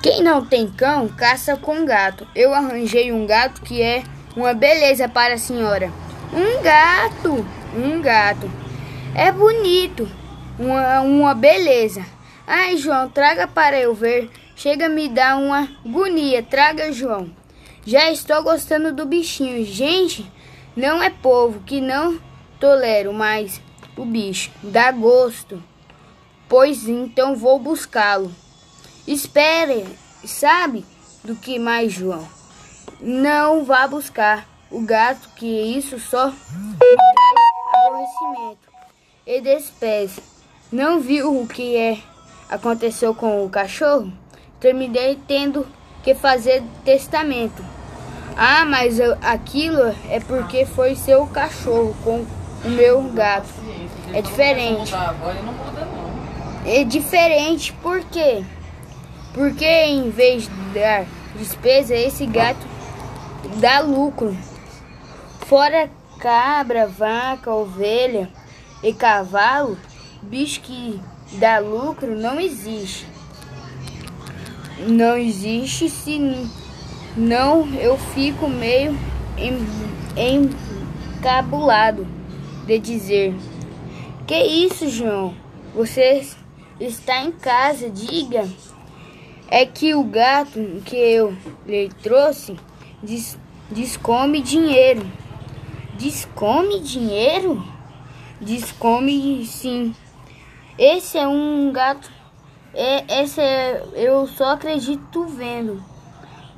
Quem não tem cão, caça com gato. Eu arranjei um gato que é uma beleza para a senhora. Um gato, um gato. É bonito, uma, uma beleza. Ai, João, traga para eu ver. Chega me dá uma agonia. Traga, João. Já estou gostando do bichinho. Gente, não é povo que não tolero mais o bicho. Dá gosto. Pois então vou buscá-lo. Espere, sabe do que mais, João? Não vá buscar o gato, que isso só traz aborrecimento e despese. Não viu o que é aconteceu com o cachorro? Terminei tendo que fazer testamento. Ah, mas eu, aquilo é porque foi seu cachorro com o meu gato. É diferente. É diferente, por quê? Porque em vez de dar despesa, esse gato dá lucro. Fora cabra, vaca, ovelha e cavalo, bicho que dá lucro não existe. Não existe se não eu fico meio encabulado de dizer: Que isso, João? Você está em casa, diga. É que o gato que eu lhe trouxe des, descome dinheiro. Descome dinheiro? Descome sim. Esse é um gato. É, esse é, eu só acredito vendo.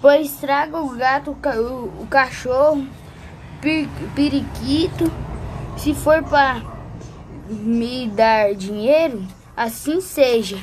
Pois traga o gato, o, o cachorro, periquito. Se for para me dar dinheiro, assim seja.